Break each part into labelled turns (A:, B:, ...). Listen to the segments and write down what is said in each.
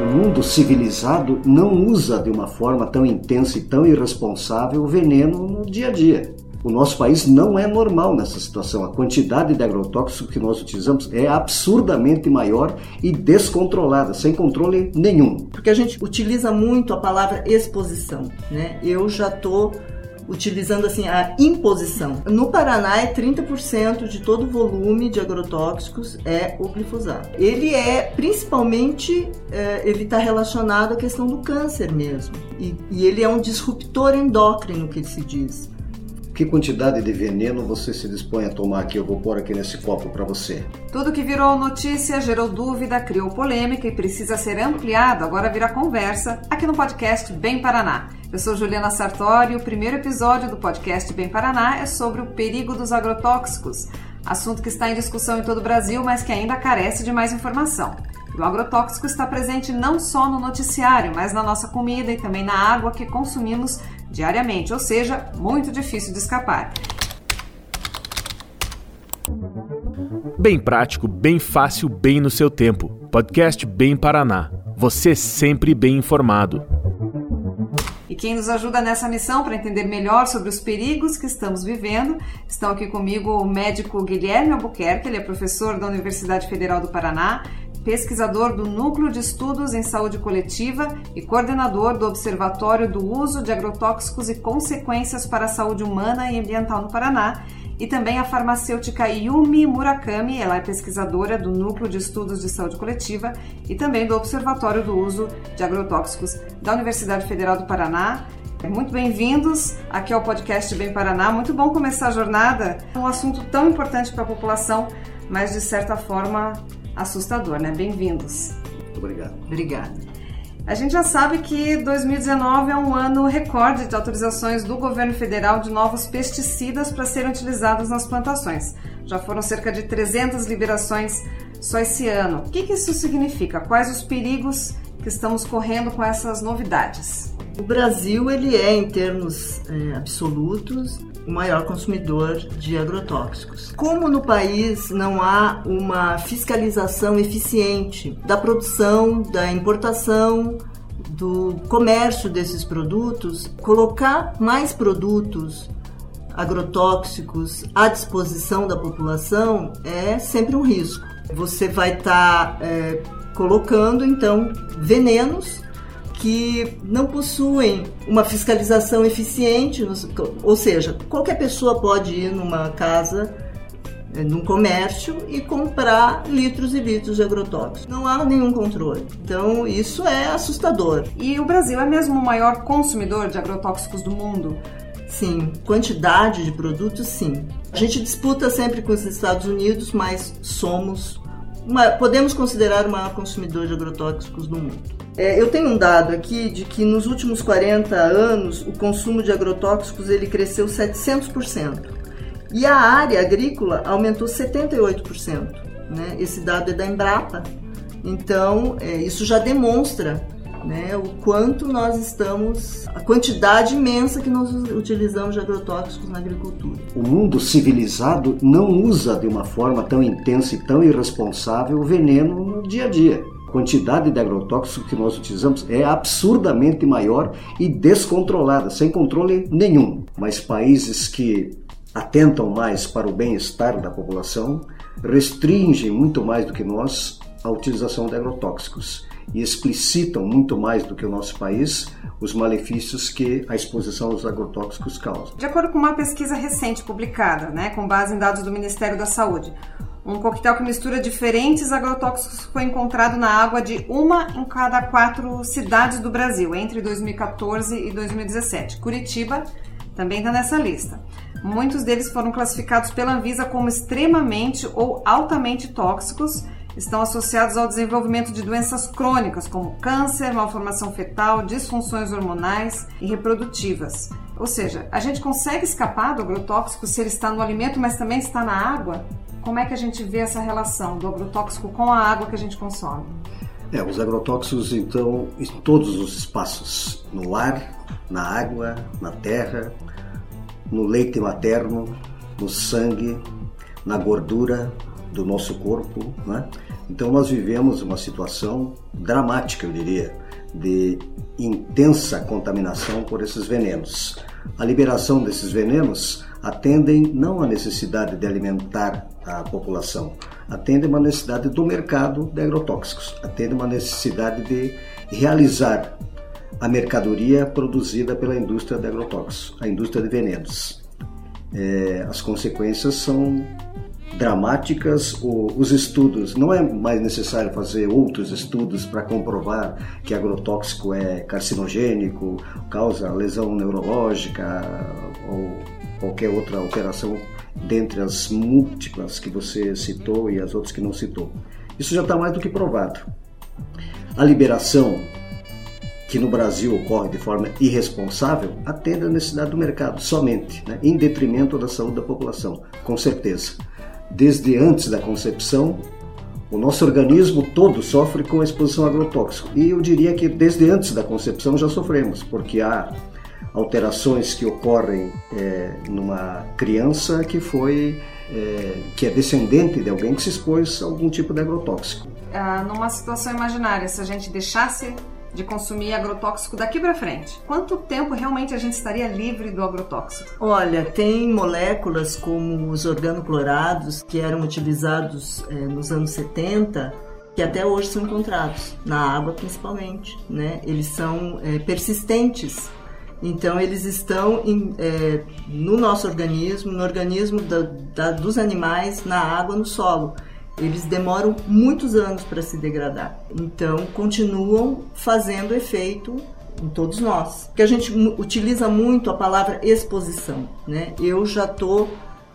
A: O mundo civilizado não usa de uma forma tão intensa e tão irresponsável o veneno no dia a dia. O nosso país não é normal nessa situação. A quantidade de agrotóxicos que nós utilizamos é absurdamente maior e descontrolada, sem controle nenhum.
B: Porque a gente utiliza muito a palavra exposição, né? Eu já estou utilizando assim a imposição. No Paraná é 30% de todo o volume de agrotóxicos é o glifosato. Ele é principalmente é, ele está relacionado à questão do câncer mesmo e, e ele é um disruptor endócrino que se diz.
A: Que quantidade de veneno você se dispõe a tomar aqui? Eu vou pôr aqui nesse copo para você.
C: Tudo que virou notícia, gerou dúvida, criou polêmica e precisa ser ampliado, agora vira conversa, aqui no podcast Bem Paraná. Eu sou Juliana Sartori e o primeiro episódio do podcast Bem Paraná é sobre o perigo dos agrotóxicos, assunto que está em discussão em todo o Brasil, mas que ainda carece de mais informação. O agrotóxico está presente não só no noticiário, mas na nossa comida e também na água que consumimos diariamente, ou seja, muito difícil de escapar.
D: Bem prático, bem fácil, bem no seu tempo. Podcast Bem Paraná. Você sempre bem informado.
C: E quem nos ajuda nessa missão para entender melhor sobre os perigos que estamos vivendo, estão aqui comigo o médico Guilherme Albuquerque, ele é professor da Universidade Federal do Paraná, pesquisador do Núcleo de Estudos em Saúde Coletiva e coordenador do Observatório do Uso de Agrotóxicos e Consequências para a Saúde Humana e Ambiental no Paraná, e também a farmacêutica Yumi Murakami, ela é pesquisadora do Núcleo de Estudos de Saúde Coletiva e também do Observatório do Uso de Agrotóxicos da Universidade Federal do Paraná. Muito bem-vindos aqui ao podcast Bem Paraná. Muito bom começar a jornada. Um assunto tão importante para a população, mas de certa forma assustador, né? Bem-vindos.
A: Obrigado.
C: Obrigada. A gente já sabe que 2019 é um ano recorde de autorizações do governo federal de novos pesticidas para serem utilizados nas plantações. Já foram cerca de 300 liberações só esse ano. O que, que isso significa? Quais os perigos que estamos correndo com essas novidades?
B: O Brasil ele é, em termos é, absolutos, o maior consumidor de agrotóxicos. Como no país não há uma fiscalização eficiente da produção, da importação, do comércio desses produtos, colocar mais produtos agrotóxicos à disposição da população é sempre um risco. Você vai estar tá, é, colocando então venenos que não possuem uma fiscalização eficiente, ou seja, qualquer pessoa pode ir numa casa, eh, num comércio e comprar litros e litros de agrotóxicos. Não há nenhum controle. Então, isso é assustador.
C: E o Brasil é mesmo o maior consumidor de agrotóxicos do mundo?
B: Sim, quantidade de produtos, sim. A gente disputa sempre com os Estados Unidos, mas somos, uma, podemos considerar o maior consumidor de agrotóxicos do mundo. É, eu tenho um dado aqui de que nos últimos 40 anos o consumo de agrotóxicos ele cresceu 700% e a área agrícola aumentou 78%. Né? Esse dado é da Embrapa, então é, isso já demonstra né, o quanto nós estamos, a quantidade imensa que nós utilizamos de agrotóxicos na agricultura.
A: O mundo civilizado não usa de uma forma tão intensa e tão irresponsável o veneno no dia a dia quantidade de agrotóxico que nós utilizamos é absurdamente maior e descontrolada, sem controle nenhum. Mas países que atentam mais para o bem-estar da população restringem muito mais do que nós a utilização de agrotóxicos e explicitam muito mais do que o nosso país os malefícios que a exposição aos agrotóxicos causa.
C: De acordo com uma pesquisa recente publicada, né, com base em dados do Ministério da Saúde, um coquetel que mistura diferentes agrotóxicos foi encontrado na água de uma em cada quatro cidades do Brasil entre 2014 e 2017. Curitiba também está nessa lista. Muitos deles foram classificados pela Anvisa como extremamente ou altamente tóxicos, estão associados ao desenvolvimento de doenças crônicas como câncer, malformação fetal, disfunções hormonais e reprodutivas. Ou seja, a gente consegue escapar do agrotóxico se ele está no alimento, mas também está na água? Como é que a gente vê essa relação do agrotóxico com a água que a gente consome?
A: É, os agrotóxicos, então, em todos os espaços, no ar, na água, na terra, no leite materno, no sangue, na gordura do nosso corpo, né? Então nós vivemos uma situação dramática, eu diria, de intensa contaminação por esses venenos. A liberação desses venenos atendem não à necessidade de alimentar a população, atendem uma necessidade do mercado de agrotóxicos, atendem uma necessidade de realizar a mercadoria produzida pela indústria de agrotóxicos, a indústria de venenos. É, as consequências são dramáticas, os estudos, não é mais necessário fazer outros estudos para comprovar que agrotóxico é carcinogênico, causa lesão neurológica ou qualquer outra alteração dentre as múltiplas que você citou e as outras que não citou. Isso já está mais do que provado. A liberação que no Brasil ocorre de forma irresponsável atende à necessidade do mercado somente, né, em detrimento da saúde da população, com certeza. Desde antes da concepção, o nosso organismo todo sofre com a exposição a agrotóxico. E eu diria que desde antes da concepção já sofremos, porque há alterações que ocorrem é, numa criança que foi é, que é descendente de alguém que se expôs a algum tipo de agrotóxico.
C: Ah, numa situação imaginária, se a gente deixasse de consumir agrotóxico daqui para frente? Quanto tempo realmente a gente estaria livre do agrotóxico?
B: Olha, tem moléculas como os organoclorados que eram utilizados é, nos anos 70 que até hoje são encontrados na água principalmente, né? Eles são é, persistentes então, eles estão em, é, no nosso organismo, no organismo da, da, dos animais, na água, no solo. Eles demoram muitos anos para se degradar. Então, continuam fazendo efeito em todos nós. Porque a gente utiliza muito a palavra exposição, né? Eu já estou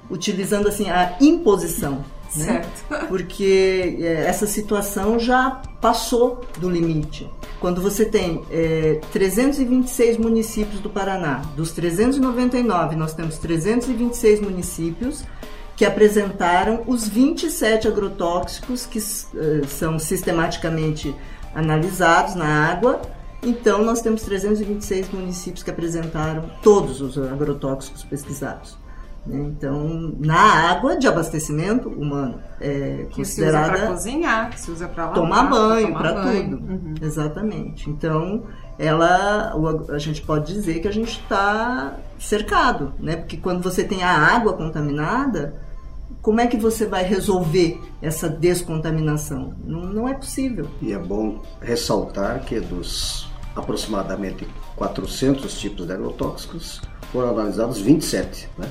B: utilizando assim a imposição. Né? Certo. Porque é, essa situação já passou do limite. Quando você tem é, 326 municípios do Paraná, dos 399, nós temos 326 municípios que apresentaram os 27 agrotóxicos que uh, são sistematicamente analisados na água. Então, nós temos 326 municípios que apresentaram todos os agrotóxicos pesquisados. Né? Então, na água de abastecimento humano é
C: que considerada se usa para cozinhar, que se usa para
B: tomar banho, para tudo, uhum. exatamente. Então, ela, a gente pode dizer que a gente está cercado, né? Porque quando você tem a água contaminada, como é que você vai resolver essa descontaminação? Não, não é possível.
A: E é bom ressaltar que dos aproximadamente 400 tipos de agrotóxicos foram analisados 27, né?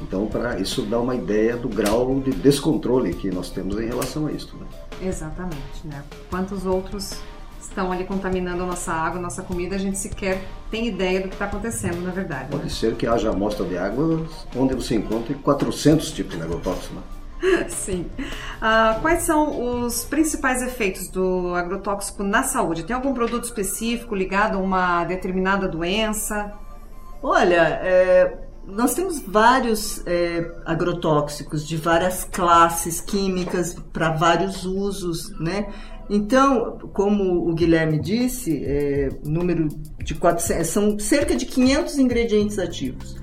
A: Então, para isso dá uma ideia do grau de descontrole que nós temos em relação a isso. Né?
C: Exatamente, né? Quantos outros estão ali contaminando a nossa água, a nossa comida, a gente sequer tem ideia do que está acontecendo, na verdade.
A: Pode
C: né?
A: ser que haja amostra de água onde você encontre 400 tipos de agrotóxicos. Né?
C: Sim. Uh, quais são os principais efeitos do agrotóxico na saúde? Tem algum produto específico ligado a uma determinada doença?
B: Olha, é, nós temos vários é, agrotóxicos de várias classes químicas para vários usos, né? Então, como o Guilherme disse, é, número de 400, são cerca de 500 ingredientes ativos.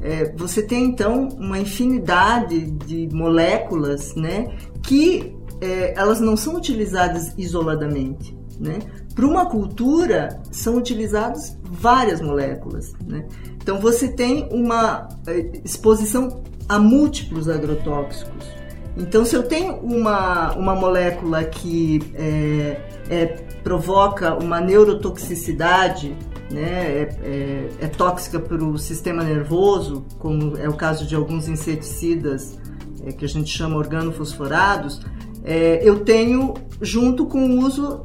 B: É, você tem então uma infinidade de moléculas, né, que é, elas não são utilizadas isoladamente, né? Para uma cultura são utilizadas várias moléculas, né? Então você tem uma eh, exposição a múltiplos agrotóxicos. Então se eu tenho uma, uma molécula que é, é, provoca uma neurotoxicidade, né, é, é, é tóxica para o sistema nervoso, como é o caso de alguns inseticidas é, que a gente chama organofosforados, é, eu tenho junto com o uso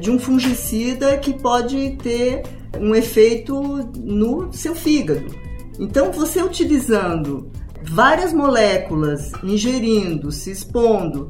B: de um fungicida que pode ter um efeito no seu fígado. Então, você utilizando várias moléculas, ingerindo, se expondo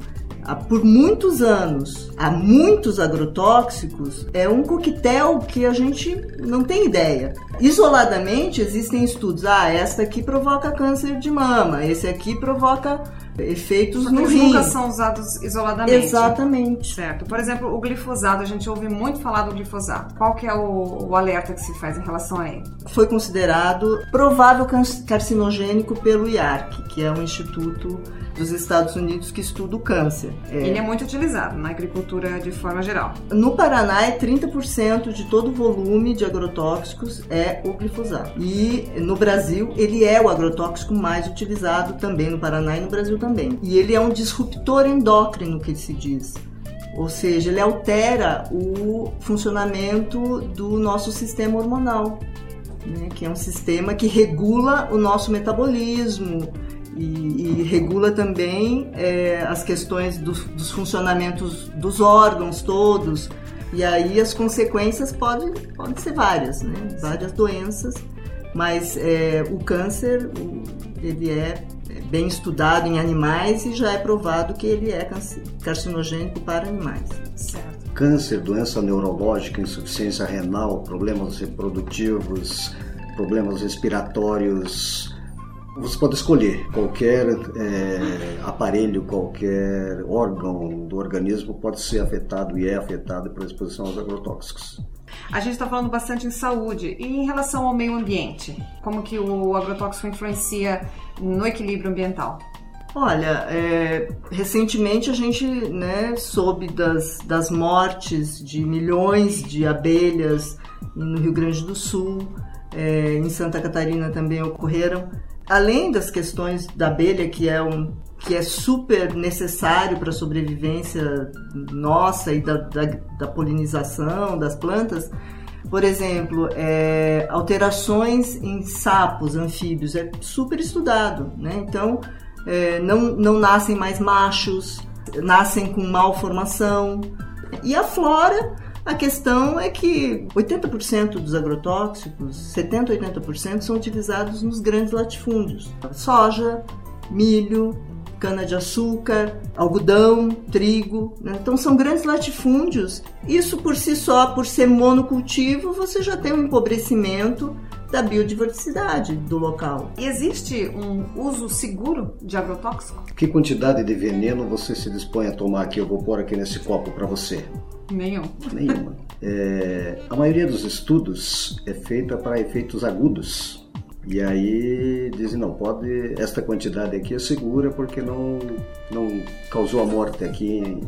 B: por muitos anos a muitos agrotóxicos, é um coquetel que a gente não tem ideia. Isoladamente, existem estudos. Ah, esta aqui provoca câncer de mama, esse aqui provoca efeitos no rim.
C: nunca são usados isoladamente.
B: Exatamente.
C: Certo. Por exemplo, o glifosado, a gente ouve muito falar do glifosado. Qual que é o, o alerta que se faz em relação a ele?
B: Foi considerado provável carcinogênico pelo IARC, que é um instituto dos Estados Unidos que estuda o câncer.
C: É. Ele é muito utilizado na agricultura de forma geral.
B: No Paraná, é 30% de todo o volume de agrotóxicos é o glifosato. E no Brasil, ele é o agrotóxico mais utilizado também no Paraná e no Brasil também. E ele é um disruptor endócrino, que se diz. Ou seja, ele altera o funcionamento do nosso sistema hormonal, né? que é um sistema que regula o nosso metabolismo, e, e regula também é, as questões dos, dos, funcionamentos dos órgãos todos. E aí as consequências podem, podem ser várias, né? várias doenças, mas é, o câncer ele é bem estudado em animais e já é provado que ele é carcinogênico para animais.
A: Certo. Câncer, doença neurológica, insuficiência renal, problemas reprodutivos, problemas respiratórios, você pode escolher qualquer é, aparelho, qualquer órgão do organismo pode ser afetado e é afetado pela exposição aos agrotóxicos.
C: A gente está falando bastante em saúde e em relação ao meio ambiente, como que o agrotóxico influencia no equilíbrio ambiental?
B: Olha, é, recentemente a gente né, soube das, das mortes de milhões de abelhas no Rio Grande do Sul, é, em Santa Catarina também ocorreram além das questões da abelha, que é um que é super necessário para a sobrevivência nossa e da, da, da, polinização das plantas, por exemplo, é, alterações em sapos, anfíbios, é super estudado, né? Então, é, não, não nascem mais machos, nascem com malformação. E a flora, a questão é que 80% dos agrotóxicos, 70, 80% são utilizados nos grandes latifúndios. Soja, milho, cana-de-açúcar, algodão, trigo. Né? Então são grandes latifúndios. Isso por si só, por ser monocultivo, você já tem um empobrecimento da biodiversidade do local.
C: E existe um uso seguro de agrotóxico?
A: Que quantidade de veneno você se dispõe a tomar aqui? Eu vou pôr aqui nesse copo para você.
C: Nenhum.
A: Nenhuma. É, a maioria dos estudos é feita para efeitos agudos. E aí dizem, não, pode, esta quantidade aqui é segura porque não, não causou a morte aqui.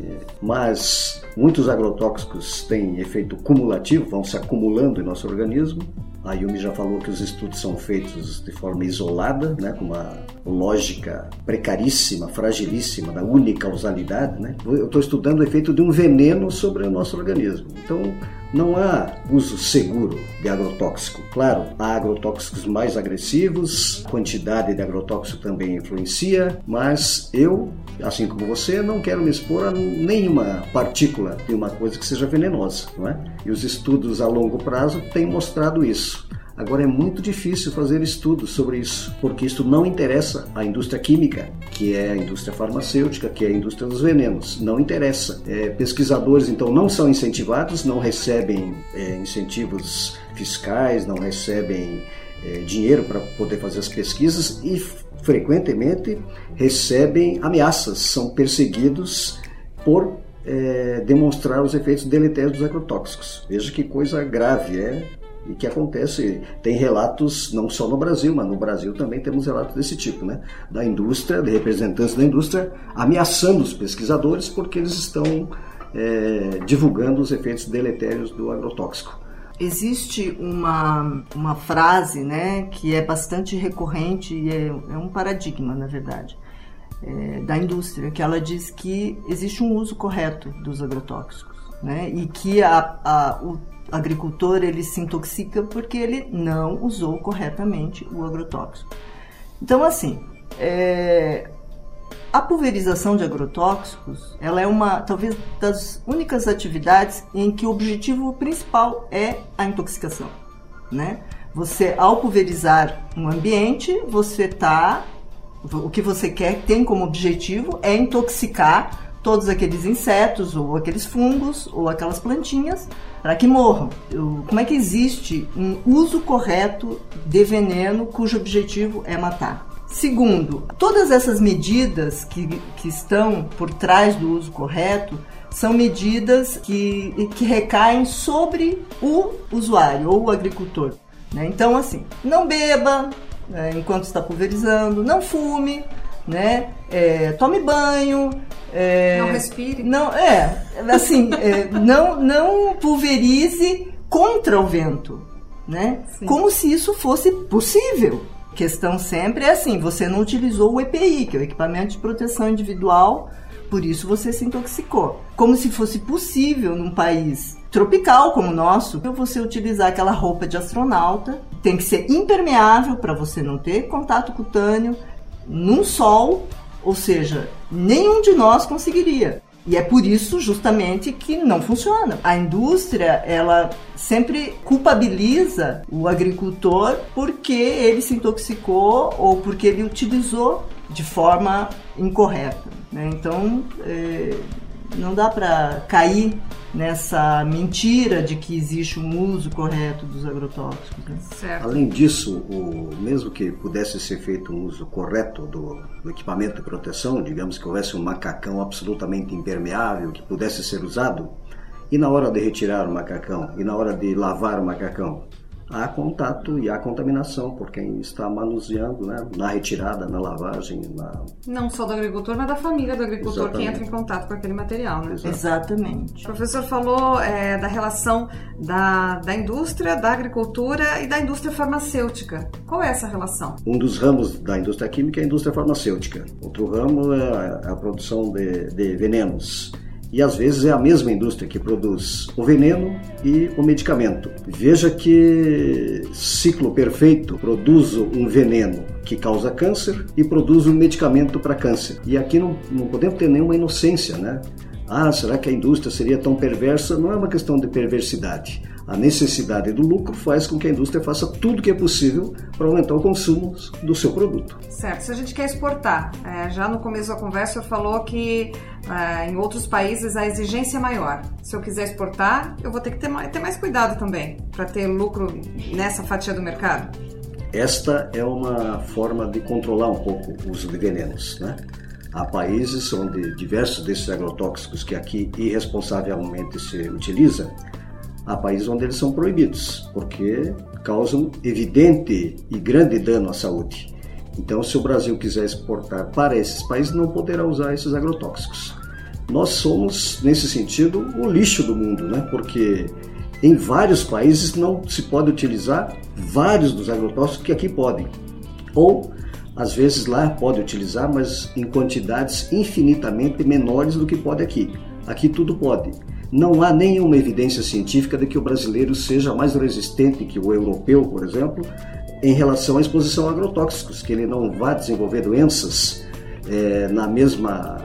A: Mas muitos agrotóxicos têm efeito cumulativo, vão se acumulando em nosso organismo a Yumi já falou que os estudos são feitos de forma isolada, né, com uma lógica precaríssima, fragilíssima, da unicausalidade. Né? Eu estou estudando o efeito de um veneno sobre o nosso organismo. Então, não há uso seguro de agrotóxico. Claro, há agrotóxicos mais agressivos, a quantidade de agrotóxico também influencia, mas eu, assim como você, não quero me expor a nenhuma partícula de uma coisa que seja venenosa. Não é? E os estudos a longo prazo têm mostrado isso. Agora é muito difícil fazer estudos sobre isso, porque isso não interessa à indústria química, que é a indústria farmacêutica, que é a indústria dos venenos. Não interessa. É, pesquisadores, então, não são incentivados, não recebem é, incentivos fiscais, não recebem é, dinheiro para poder fazer as pesquisas e frequentemente recebem ameaças, são perseguidos por é, demonstrar os efeitos deletérios dos agrotóxicos. Veja que coisa grave é e que acontece, tem relatos não só no Brasil, mas no Brasil também temos relatos desse tipo, né? Da indústria, de representantes da indústria ameaçando os pesquisadores porque eles estão é, divulgando os efeitos deletérios do agrotóxico.
B: Existe uma, uma frase né, que é bastante recorrente e é, é um paradigma, na verdade, é, da indústria, que ela diz que existe um uso correto dos agrotóxicos né, e que a, a, o agricultor ele se intoxica porque ele não usou corretamente o agrotóxico. Então, assim, é, a pulverização de agrotóxicos, ela é uma, talvez, das únicas atividades em que o objetivo principal é a intoxicação, né? Você, ao pulverizar um ambiente, você está, o que você quer, tem como objetivo é intoxicar todos aqueles insetos ou aqueles fungos ou aquelas plantinhas para que morram. Como é que existe um uso correto de veneno cujo objetivo é matar? Segundo, todas essas medidas que, que estão por trás do uso correto são medidas que, que recaem sobre o usuário ou o agricultor. Né? Então, assim, não beba né, enquanto está pulverizando, não fume, né? É, tome banho. É,
C: não respire.
B: Não, é, assim, é, não, não pulverize contra o vento, né? Sim. Como se isso fosse possível. A questão sempre é assim, você não utilizou o EPI, que é o equipamento de proteção individual, por isso você se intoxicou. Como se fosse possível num país tropical como o nosso, você utilizar aquela roupa de astronauta, tem que ser impermeável para você não ter contato cutâneo num sol, ou seja, nenhum de nós conseguiria. E é por isso justamente que não funciona. A indústria, ela sempre culpabiliza o agricultor porque ele se intoxicou ou porque ele utilizou de forma incorreta. Né? Então, é, não dá para cair nessa mentira de que existe um uso correto dos agrotóxicos.
A: Né? Além disso, o, mesmo que pudesse ser feito um uso correto do, do, equipamento de proteção, digamos que houvesse um macacão absolutamente impermeável que pudesse ser usado, e na hora de retirar o macacão, e na hora de lavar o macacão, há contato e há contaminação por quem está manuseando, né? Na retirada, na lavagem, na...
C: Não só do agricultor, mas da família do agricultor Exatamente. que entra em contato com aquele material, né?
B: Exatamente.
C: O professor falou é, da relação da, da indústria, da agricultura e da indústria farmacêutica. Qual é essa relação?
A: Um dos ramos da indústria química é a indústria farmacêutica. Outro ramo é a, a produção de, de venenos e às vezes é a mesma indústria que produz o veneno e o medicamento. Veja que ciclo perfeito produz um veneno que causa câncer e produz um medicamento para câncer. E aqui não, não podemos ter nenhuma inocência, né? Ah, será que a indústria seria tão perversa? Não é uma questão de perversidade. A necessidade do lucro faz com que a indústria faça tudo o que é possível para aumentar o consumo do seu produto.
C: Certo. Se a gente quer exportar, é, já no começo da conversa, falou que é, em outros países a exigência é maior. Se eu quiser exportar, eu vou ter que ter mais, ter mais cuidado também para ter lucro nessa fatia do mercado.
A: Esta é uma forma de controlar um pouco o uso de venenos, né? Há países onde diversos desses agrotóxicos que aqui irresponsavelmente se utiliza Há países onde eles são proibidos, porque causam evidente e grande dano à saúde. Então, se o Brasil quiser exportar para esses países, não poderá usar esses agrotóxicos. Nós somos, nesse sentido, o lixo do mundo, né? porque em vários países não se pode utilizar vários dos agrotóxicos que aqui podem. Ou, às vezes, lá pode utilizar, mas em quantidades infinitamente menores do que pode aqui. Aqui tudo pode. Não há nenhuma evidência científica de que o brasileiro seja mais resistente que o europeu, por exemplo, em relação à exposição a agrotóxicos, que ele não vá desenvolver doenças é, na mesma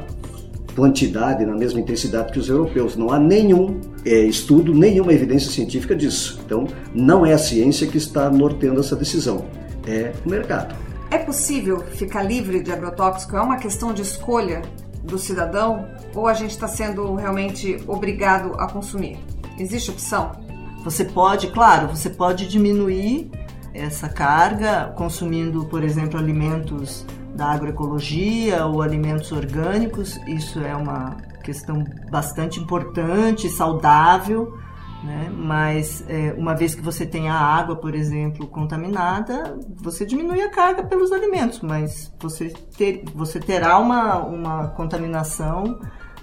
A: quantidade, na mesma intensidade que os europeus. Não há nenhum é, estudo, nenhuma evidência científica disso. Então, não é a ciência que está norteando essa decisão, é o mercado.
C: É possível ficar livre de agrotóxico? É uma questão de escolha do cidadão ou a gente está sendo realmente obrigado a consumir? Existe opção?
B: Você pode, claro, você pode diminuir essa carga consumindo, por exemplo, alimentos da agroecologia ou alimentos orgânicos. Isso é uma questão bastante importante, saudável né? Mas é, uma vez que você tem a água, por exemplo, contaminada, você diminui a carga pelos alimentos, mas você, ter, você terá uma, uma contaminação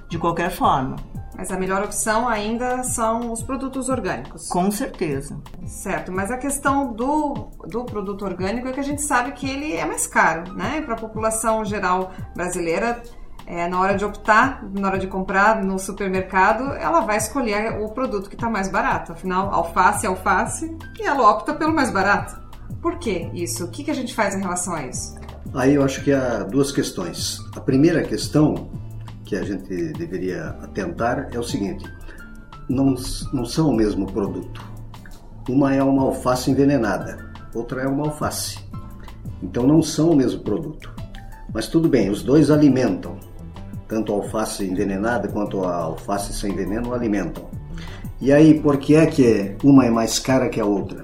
B: de qualquer forma.
C: Mas a melhor opção ainda são os produtos orgânicos.
B: Com certeza.
C: Certo, mas a questão do, do produto orgânico é que a gente sabe que ele é mais caro, né? Para a população geral brasileira, é, na hora de optar, na hora de comprar no supermercado, ela vai escolher o produto que está mais barato. Afinal, alface é alface e ela opta pelo mais barato. Por que isso? O que, que a gente faz em relação a isso?
A: Aí eu acho que há duas questões. A primeira questão que a gente deveria atentar é o seguinte: não, não são o mesmo produto. Uma é uma alface envenenada, outra é uma alface. Então não são o mesmo produto. Mas tudo bem, os dois alimentam tanto a alface envenenada quanto a alface sem veneno alimentam. E aí, por que é que uma é mais cara que a outra?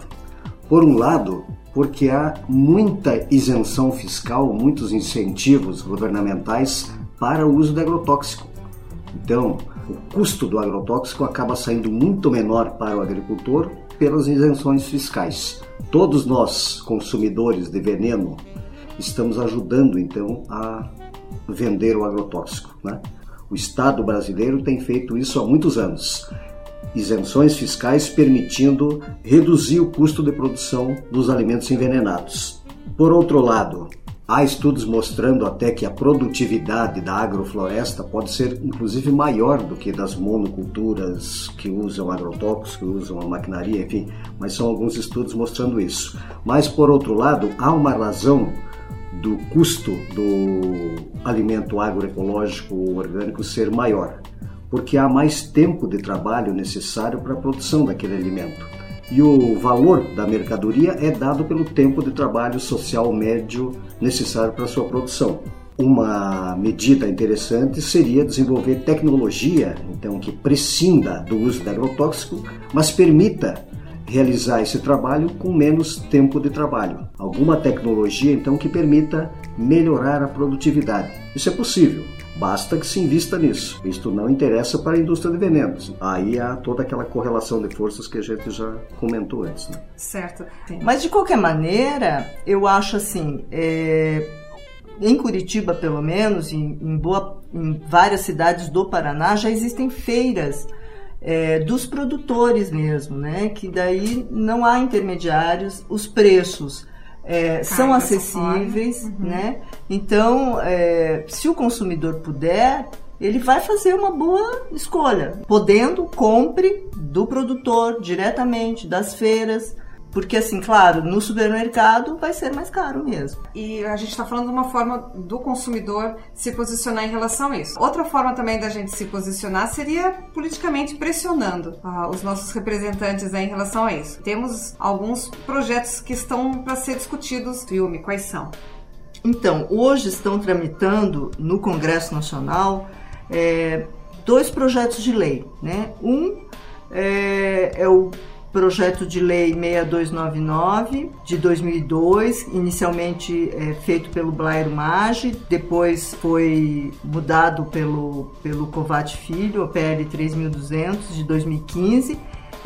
A: Por um lado, porque há muita isenção fiscal, muitos incentivos governamentais para o uso do agrotóxico. Então, o custo do agrotóxico acaba saindo muito menor para o agricultor pelas isenções fiscais. Todos nós, consumidores de veneno, estamos ajudando então a vender o agrotóxico. Né? O Estado brasileiro tem feito isso há muitos anos. Isenções fiscais permitindo reduzir o custo de produção dos alimentos envenenados. Por outro lado, Há estudos mostrando até que a produtividade da agrofloresta pode ser inclusive maior do que das monoculturas que usam agrotóxicos, que usam a maquinaria, enfim, mas são alguns estudos mostrando isso. Mas por outro lado, há uma razão do custo do alimento agroecológico ou orgânico ser maior, porque há mais tempo de trabalho necessário para a produção daquele alimento e o valor da mercadoria é dado pelo tempo de trabalho social médio necessário para sua produção. Uma medida interessante seria desenvolver tecnologia, então que prescinda do uso de agrotóxico, mas permita realizar esse trabalho com menos tempo de trabalho. Alguma tecnologia então que permita melhorar a produtividade. Isso é possível. Basta que se invista nisso. Isto não interessa para a indústria de venenos. Aí há toda aquela correlação de forças que a gente já comentou antes. Né?
C: Certo.
B: Sim. Mas de qualquer maneira, eu acho assim. É... Em Curitiba, pelo menos, em, em, boa, em várias cidades do Paraná, já existem feiras é, dos produtores mesmo, né? Que daí não há intermediários, os preços é, são acessíveis, uhum. né? Então, é, se o consumidor puder, ele vai fazer uma boa escolha. Podendo, compre do produtor diretamente, das feiras, porque, assim, claro, no supermercado vai ser mais caro mesmo.
C: E a gente está falando de uma forma do consumidor se posicionar em relação a isso. Outra forma também da gente se posicionar seria politicamente pressionando uh, os nossos representantes em relação a isso. Temos alguns projetos que estão para ser discutidos. Filme, quais são?
B: Então, hoje estão tramitando no Congresso Nacional é, dois projetos de lei. Né? Um é, é o projeto de lei 6299 de 2002, inicialmente é, feito pelo Blairo Maggi, depois foi mudado pelo, pelo Covat Filho, o PL 3200 de 2015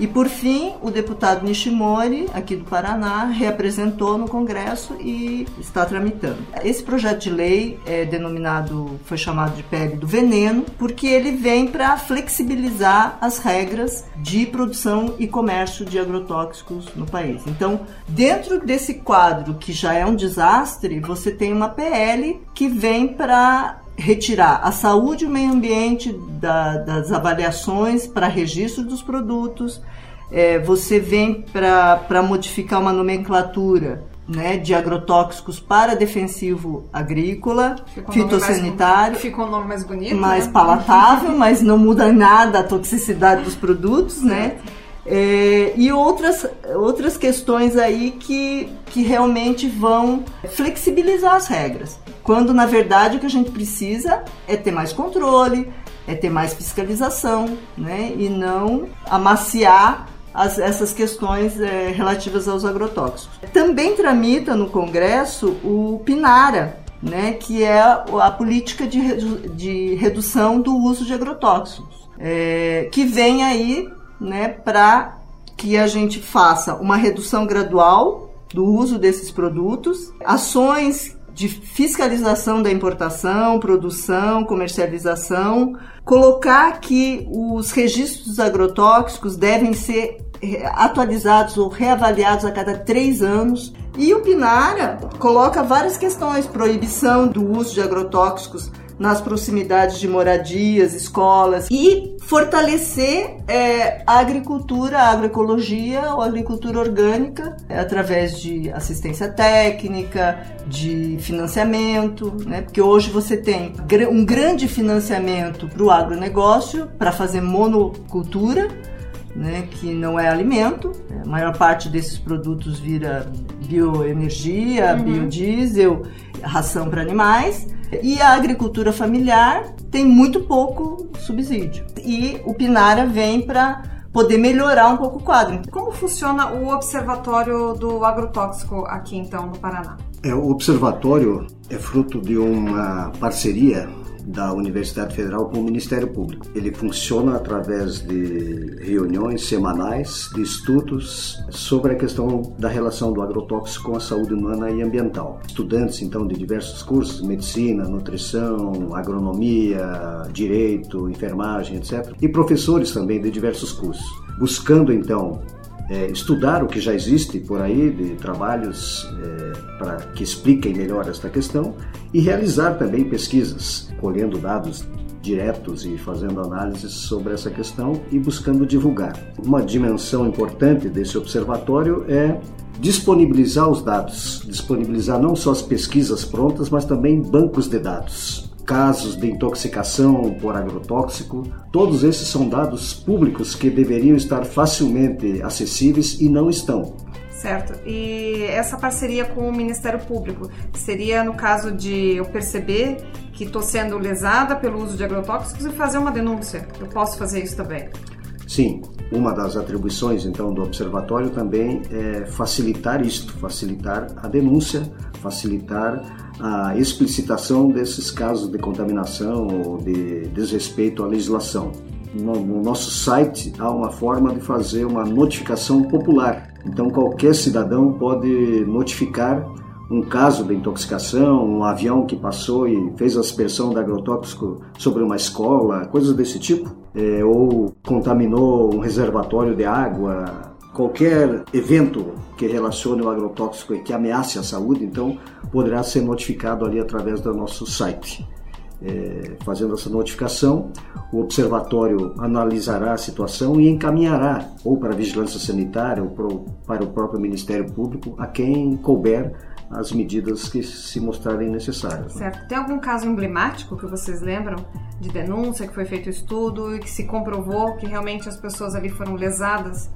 B: e por fim, o deputado Nishimori, aqui do Paraná, reapresentou no Congresso e está tramitando. Esse projeto de lei é denominado, foi chamado de PL do veneno, porque ele vem para flexibilizar as regras de produção e comércio de agrotóxicos no país. Então, dentro desse quadro que já é um desastre, você tem uma PL que vem para retirar a saúde e o meio ambiente da, das avaliações para registro dos produtos. É, você vem para modificar uma nomenclatura né, de agrotóxicos para defensivo agrícola, ficou fitossanitário.
C: Mais, ficou um nome mais bonito.
B: Mais
C: né?
B: palatável, mas não muda nada a toxicidade dos produtos, né? É, e outras, outras questões aí que, que realmente vão flexibilizar as regras. Quando na verdade o que a gente precisa é ter mais controle, é ter mais fiscalização, né? E não amaciar as, essas questões é, relativas aos agrotóxicos. Também tramita no Congresso o PINARA, né, que é a política de, de redução do uso de agrotóxicos, é, que vem aí né, para que a gente faça uma redução gradual do uso desses produtos, ações de fiscalização da importação, produção, comercialização, colocar que os registros agrotóxicos devem ser atualizados ou reavaliados a cada três anos. E o Pinara coloca várias questões: proibição do uso de agrotóxicos nas proximidades de moradias, escolas e fortalecer é, a agricultura, a agroecologia ou a agricultura orgânica é, através de assistência técnica, de financiamento, né? porque hoje você tem um grande financiamento para o agronegócio para fazer monocultura. Né, que não é alimento, a maior parte desses produtos vira bioenergia, uhum. biodiesel, ração para animais. E a agricultura familiar tem muito pouco subsídio. E o Pinara vem para poder melhorar um pouco o quadro.
C: Como funciona o Observatório do Agrotóxico aqui então no Paraná?
A: É, o observatório é fruto de uma parceria da Universidade Federal com o Ministério Público. Ele funciona através de reuniões semanais de estudos sobre a questão da relação do agrotóxico com a saúde humana e ambiental. Estudantes, então, de diversos cursos, medicina, nutrição, agronomia, direito, enfermagem, etc. E professores também de diversos cursos, buscando, então, é, estudar o que já existe por aí de trabalhos é, para que expliquem melhor esta questão e realizar também pesquisas, colhendo dados diretos e fazendo análises sobre essa questão e buscando divulgar. Uma dimensão importante desse observatório é disponibilizar os dados, disponibilizar não só as pesquisas prontas, mas também bancos de dados casos de intoxicação por agrotóxico, todos esses são dados públicos que deveriam estar facilmente acessíveis e não estão.
C: Certo. E essa parceria com o Ministério Público seria no caso de eu perceber que estou sendo lesada pelo uso de agrotóxicos e fazer uma denúncia. Eu posso fazer isso também?
A: Sim, uma das atribuições então do observatório também é facilitar isto, facilitar a denúncia, facilitar a explicitação desses casos de contaminação ou de desrespeito à legislação. No, no nosso site há uma forma de fazer uma notificação popular. Então qualquer cidadão pode notificar um caso de intoxicação, um avião que passou e fez aspersão de agrotóxico sobre uma escola, coisas desse tipo, é, ou contaminou um reservatório de água, qualquer evento que relacione o agrotóxico e que ameace a saúde, então poderá ser notificado ali através do nosso site. É, fazendo essa notificação, o observatório analisará a situação e encaminhará ou para a vigilância sanitária ou para o próprio Ministério Público a quem couber as medidas que se mostrarem necessárias.
C: Né? Certo. Tem algum caso emblemático que vocês lembram de denúncia que foi feito estudo e que se comprovou que realmente as pessoas ali foram lesadas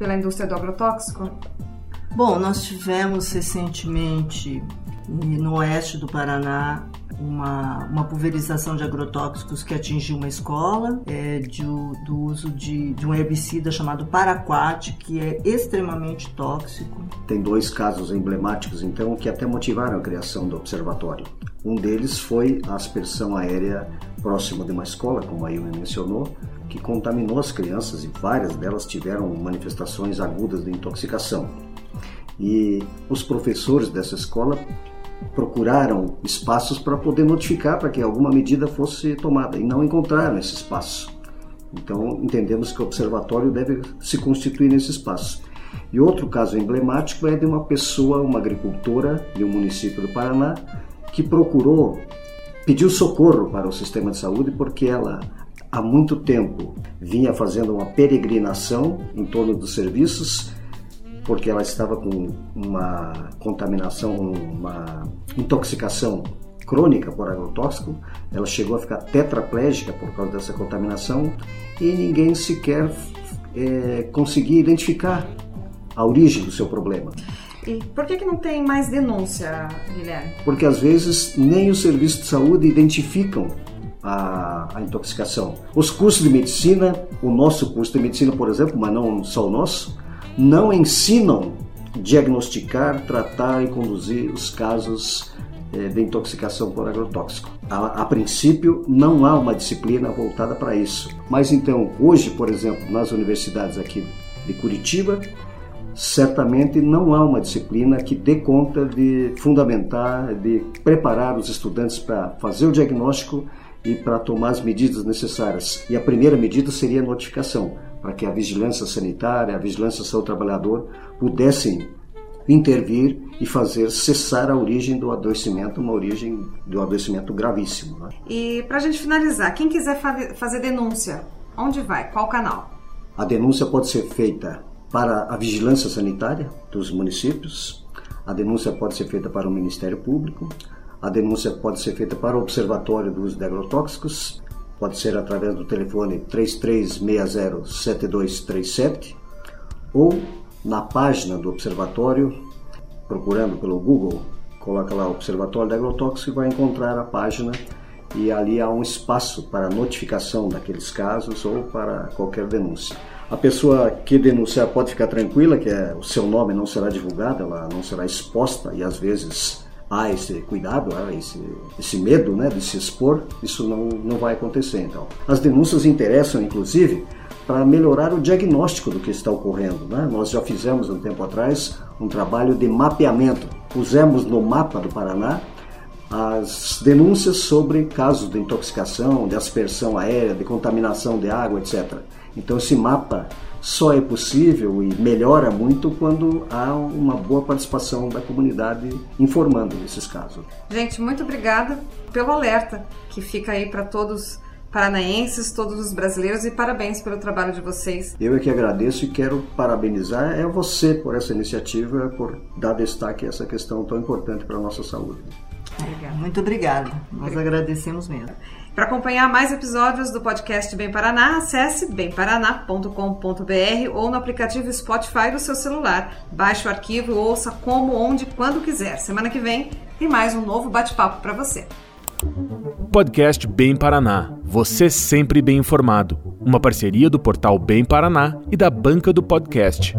C: pela indústria do agrotóxico?
B: Bom, nós tivemos recentemente no oeste do Paraná uma, uma pulverização de agrotóxicos que atingiu uma escola, é, de, do uso de, de um herbicida chamado paraquat, que é extremamente tóxico.
A: Tem dois casos emblemáticos, então, que até motivaram a criação do observatório. Um deles foi a aspersão aérea próxima de uma escola, como a Ilma mencionou, que contaminou as crianças e várias delas tiveram manifestações agudas de intoxicação. E os professores dessa escola procuraram espaços para poder notificar para que alguma medida fosse tomada e não encontraram esse espaço. Então entendemos que o observatório deve se constituir nesse espaço. E outro caso emblemático é de uma pessoa, uma agricultora de um município do Paraná, que procurou, pediu socorro para o sistema de saúde porque ela há muito tempo vinha fazendo uma peregrinação em torno dos serviços porque ela estava com uma contaminação, uma intoxicação crônica por agrotóxico. Ela chegou a ficar tetraplégica por causa dessa contaminação e ninguém sequer é, conseguia identificar a origem do seu problema.
C: E por que, que não tem mais denúncia, Guilherme?
A: Porque às vezes nem os serviços de saúde identificam a, a, intoxicação. Os cursos de medicina, o nosso curso de medicina, por exemplo, mas não só o nosso, não ensinam diagnosticar, tratar e conduzir os casos eh, de intoxicação por agrotóxico. A, a, princípio, não há uma disciplina voltada para isso. Mas então, hoje, por exemplo, nas universidades aqui de Curitiba, certamente não há uma disciplina que dê conta de fundamentar, de preparar os estudantes para fazer o diagnóstico e para tomar as medidas necessárias. E a primeira medida seria a notificação para que a vigilância sanitária, a vigilância do trabalhador pudessem intervir e fazer cessar a origem do adoecimento, uma origem do adoecimento gravíssimo. Né?
C: E para a gente finalizar, quem quiser fazer denúncia, onde vai? Qual canal?
A: A denúncia pode ser feita para a vigilância sanitária dos municípios, a denúncia pode ser feita para o Ministério Público, a denúncia pode ser feita para o Observatório do Uso de Agrotóxicos pode ser através do telefone 33607237 ou na página do observatório, procurando pelo Google, coloca lá Observatório de Agrotóxicos e vai encontrar a página e ali há um espaço para notificação daqueles casos ou para qualquer denúncia. A pessoa que denunciar pode ficar tranquila que é, o seu nome não será divulgado, ela não será exposta e às vezes há esse cuidado, há esse, esse medo né, de se expor, isso não, não vai acontecer. Então, as denúncias interessam, inclusive, para melhorar o diagnóstico do que está ocorrendo. Né? Nós já fizemos um tempo atrás um trabalho de mapeamento. Pusemos no mapa do Paraná as denúncias sobre casos de intoxicação, de aspersão aérea, de contaminação de água, etc. Então esse mapa só é possível e melhora muito quando há uma boa participação da comunidade informando esses casos.
C: Gente, muito obrigada pelo alerta que fica aí para todos paranaenses, todos os brasileiros e parabéns pelo trabalho de vocês.
A: Eu é que agradeço e quero parabenizar é você por essa iniciativa, por dar destaque a essa questão tão importante para a nossa saúde.
B: Obrigada. Muito obrigada. Nós agradecemos mesmo.
C: Para acompanhar mais episódios do podcast Bem Paraná, acesse bemparaná.com.br ou no aplicativo Spotify do seu celular. Baixe o arquivo, ouça como, onde, quando quiser. Semana que vem tem mais um novo bate-papo para você.
D: Podcast Bem Paraná. Você sempre bem informado. Uma parceria do portal Bem Paraná e da Banca do Podcast.